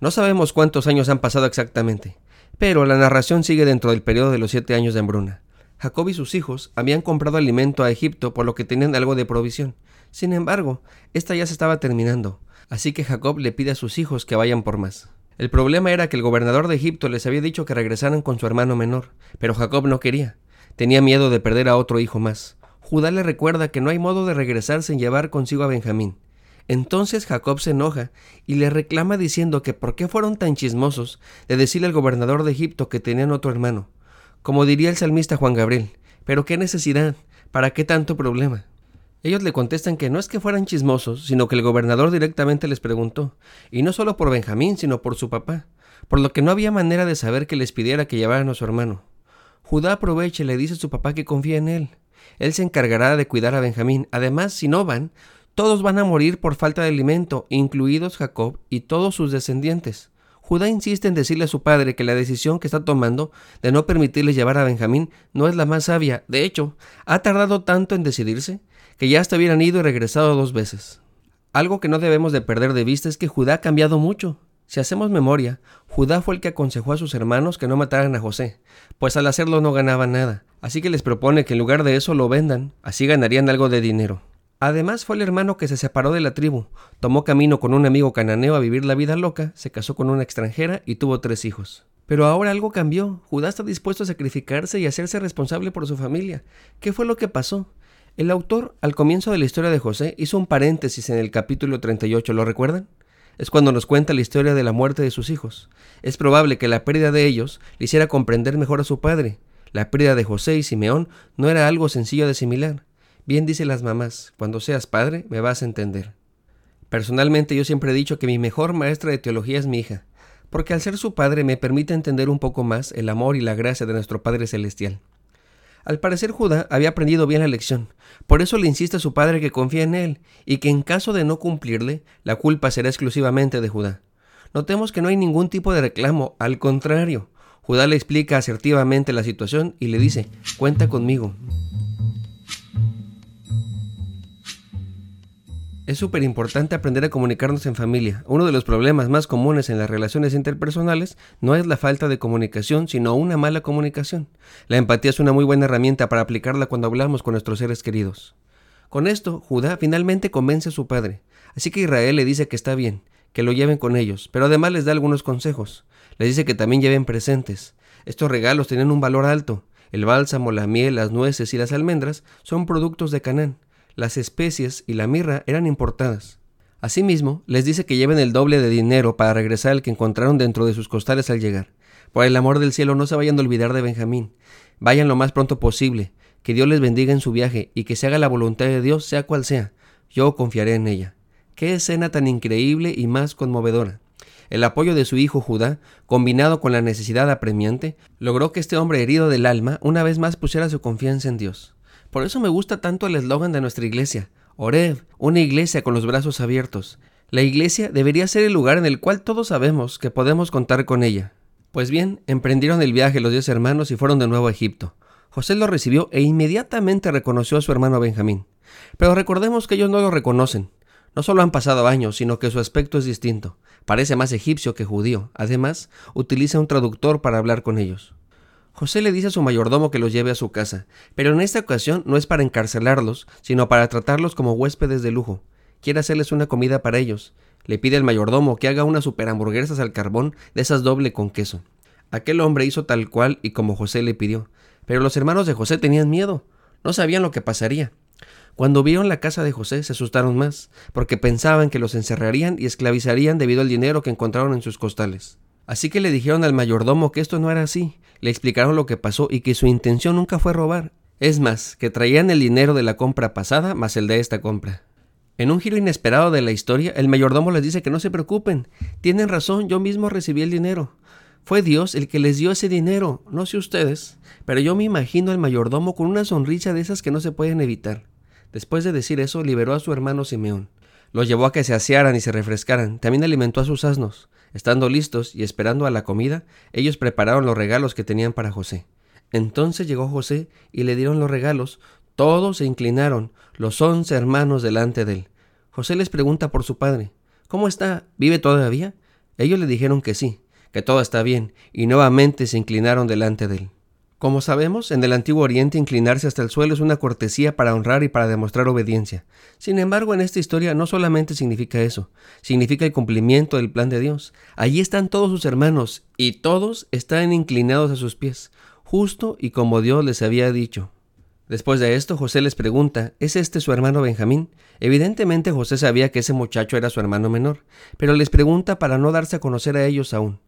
No sabemos cuántos años han pasado exactamente, pero la narración sigue dentro del periodo de los siete años de hambruna. Jacob y sus hijos habían comprado alimento a Egipto por lo que tenían algo de provisión. Sin embargo, esta ya se estaba terminando, así que Jacob le pide a sus hijos que vayan por más. El problema era que el gobernador de Egipto les había dicho que regresaran con su hermano menor, pero Jacob no quería. Tenía miedo de perder a otro hijo más. Judá le recuerda que no hay modo de regresar sin llevar consigo a Benjamín. Entonces Jacob se enoja y le reclama diciendo que por qué fueron tan chismosos de decirle al gobernador de Egipto que tenían otro hermano. Como diría el salmista Juan Gabriel, pero qué necesidad, para qué tanto problema. Ellos le contestan que no es que fueran chismosos, sino que el gobernador directamente les preguntó, y no solo por Benjamín, sino por su papá, por lo que no había manera de saber que les pidiera que llevaran a su hermano. Judá aprovecha y le dice a su papá que confía en él. Él se encargará de cuidar a Benjamín. Además, si no van, todos van a morir por falta de alimento, incluidos Jacob y todos sus descendientes. Judá insiste en decirle a su padre que la decisión que está tomando de no permitirle llevar a Benjamín no es la más sabia. De hecho, ha tardado tanto en decidirse que ya hasta hubieran ido y regresado dos veces. Algo que no debemos de perder de vista es que Judá ha cambiado mucho. Si hacemos memoria, Judá fue el que aconsejó a sus hermanos que no mataran a José, pues al hacerlo no ganaban nada, así que les propone que en lugar de eso lo vendan, así ganarían algo de dinero. Además fue el hermano que se separó de la tribu, tomó camino con un amigo cananeo a vivir la vida loca, se casó con una extranjera y tuvo tres hijos. Pero ahora algo cambió. Judá está dispuesto a sacrificarse y hacerse responsable por su familia. ¿Qué fue lo que pasó? El autor, al comienzo de la historia de José, hizo un paréntesis en el capítulo 38, ¿lo recuerdan? Es cuando nos cuenta la historia de la muerte de sus hijos. Es probable que la pérdida de ellos le hiciera comprender mejor a su padre. La pérdida de José y Simeón no era algo sencillo de asimilar. Bien dicen las mamás, cuando seas padre me vas a entender. Personalmente yo siempre he dicho que mi mejor maestra de teología es mi hija, porque al ser su padre me permite entender un poco más el amor y la gracia de nuestro Padre Celestial. Al parecer Judá había aprendido bien la lección, por eso le insiste a su padre que confía en él y que en caso de no cumplirle, la culpa será exclusivamente de Judá. Notemos que no hay ningún tipo de reclamo, al contrario, Judá le explica asertivamente la situación y le dice, cuenta conmigo. Es súper importante aprender a comunicarnos en familia. Uno de los problemas más comunes en las relaciones interpersonales no es la falta de comunicación, sino una mala comunicación. La empatía es una muy buena herramienta para aplicarla cuando hablamos con nuestros seres queridos. Con esto, Judá finalmente convence a su padre. Así que Israel le dice que está bien, que lo lleven con ellos, pero además les da algunos consejos. Les dice que también lleven presentes. Estos regalos tienen un valor alto. El bálsamo, la miel, las nueces y las almendras son productos de Canaán las especies y la mirra eran importadas. Asimismo, les dice que lleven el doble de dinero para regresar al que encontraron dentro de sus costales al llegar. Por el amor del cielo, no se vayan a olvidar de Benjamín. Vayan lo más pronto posible. Que Dios les bendiga en su viaje y que se haga la voluntad de Dios, sea cual sea. Yo confiaré en ella. Qué escena tan increíble y más conmovedora. El apoyo de su hijo Judá, combinado con la necesidad apremiante, logró que este hombre herido del alma una vez más pusiera su confianza en Dios. Por eso me gusta tanto el eslogan de nuestra iglesia, Oreb, una iglesia con los brazos abiertos. La iglesia debería ser el lugar en el cual todos sabemos que podemos contar con ella. Pues bien, emprendieron el viaje los diez hermanos y fueron de nuevo a Egipto. José lo recibió e inmediatamente reconoció a su hermano Benjamín. Pero recordemos que ellos no lo reconocen. No solo han pasado años, sino que su aspecto es distinto. Parece más egipcio que judío. Además, utiliza un traductor para hablar con ellos. José le dice a su mayordomo que los lleve a su casa, pero en esta ocasión no es para encarcelarlos, sino para tratarlos como huéspedes de lujo. Quiere hacerles una comida para ellos. Le pide al mayordomo que haga unas super hamburguesas al carbón de esas doble con queso. Aquel hombre hizo tal cual y como José le pidió, pero los hermanos de José tenían miedo, no sabían lo que pasaría. Cuando vieron la casa de José se asustaron más, porque pensaban que los encerrarían y esclavizarían debido al dinero que encontraron en sus costales. Así que le dijeron al mayordomo que esto no era así, le explicaron lo que pasó y que su intención nunca fue robar. Es más, que traían el dinero de la compra pasada más el de esta compra. En un giro inesperado de la historia, el mayordomo les dice que no se preocupen. Tienen razón, yo mismo recibí el dinero. Fue Dios el que les dio ese dinero, no sé ustedes, pero yo me imagino al mayordomo con una sonrisa de esas que no se pueden evitar. Después de decir eso, liberó a su hermano Simeón. Los llevó a que se asearan y se refrescaran. También alimentó a sus asnos. Estando listos y esperando a la comida, ellos prepararon los regalos que tenían para José. Entonces llegó José y le dieron los regalos. Todos se inclinaron, los once hermanos delante de él. José les pregunta por su padre. ¿Cómo está? ¿Vive todavía? Ellos le dijeron que sí, que todo está bien, y nuevamente se inclinaron delante de él. Como sabemos, en el antiguo Oriente inclinarse hasta el suelo es una cortesía para honrar y para demostrar obediencia. Sin embargo, en esta historia no solamente significa eso, significa el cumplimiento del plan de Dios. Allí están todos sus hermanos, y todos están inclinados a sus pies, justo y como Dios les había dicho. Después de esto, José les pregunta, ¿es este su hermano Benjamín? Evidentemente José sabía que ese muchacho era su hermano menor, pero les pregunta para no darse a conocer a ellos aún.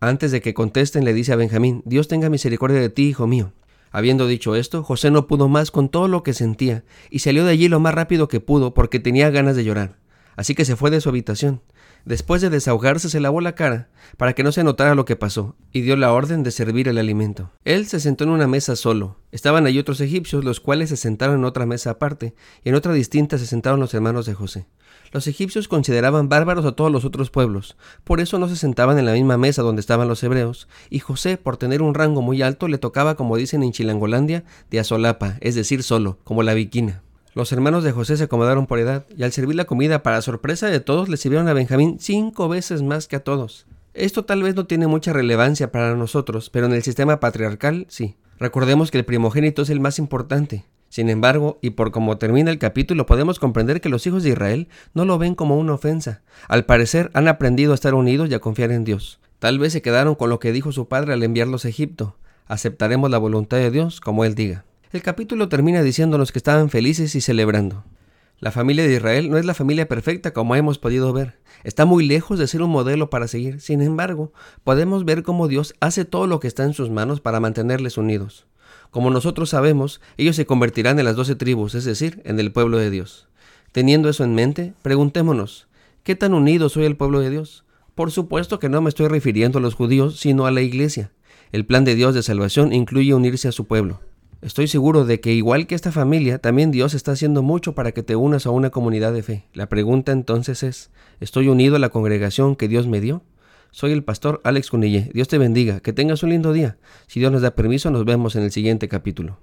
Antes de que contesten, le dice a Benjamín, Dios tenga misericordia de ti, hijo mío. Habiendo dicho esto, José no pudo más con todo lo que sentía, y salió de allí lo más rápido que pudo porque tenía ganas de llorar. Así que se fue de su habitación. Después de desahogarse se lavó la cara, para que no se notara lo que pasó, y dio la orden de servir el alimento. Él se sentó en una mesa solo. Estaban allí otros egipcios, los cuales se sentaron en otra mesa aparte, y en otra distinta se sentaron los hermanos de José. Los egipcios consideraban bárbaros a todos los otros pueblos, por eso no se sentaban en la misma mesa donde estaban los hebreos, y José, por tener un rango muy alto, le tocaba, como dicen en Chilangolandia, de asolapa, es decir, solo, como la viquina. Los hermanos de José se acomodaron por edad, y al servir la comida, para sorpresa de todos, le sirvieron a Benjamín cinco veces más que a todos. Esto tal vez no tiene mucha relevancia para nosotros, pero en el sistema patriarcal sí. Recordemos que el primogénito es el más importante. Sin embargo, y por cómo termina el capítulo, podemos comprender que los hijos de Israel no lo ven como una ofensa. Al parecer, han aprendido a estar unidos y a confiar en Dios. Tal vez se quedaron con lo que dijo su padre al enviarlos a Egipto. Aceptaremos la voluntad de Dios como Él diga. El capítulo termina diciéndonos que estaban felices y celebrando. La familia de Israel no es la familia perfecta como hemos podido ver. Está muy lejos de ser un modelo para seguir. Sin embargo, podemos ver cómo Dios hace todo lo que está en sus manos para mantenerles unidos. Como nosotros sabemos, ellos se convertirán en las doce tribus, es decir, en el pueblo de Dios. Teniendo eso en mente, preguntémonos, ¿qué tan unido soy el pueblo de Dios? Por supuesto que no me estoy refiriendo a los judíos, sino a la iglesia. El plan de Dios de salvación incluye unirse a su pueblo. Estoy seguro de que igual que esta familia, también Dios está haciendo mucho para que te unas a una comunidad de fe. La pregunta entonces es, ¿estoy unido a la congregación que Dios me dio? Soy el pastor Alex Cunille. Dios te bendiga, que tengas un lindo día. Si Dios nos da permiso, nos vemos en el siguiente capítulo.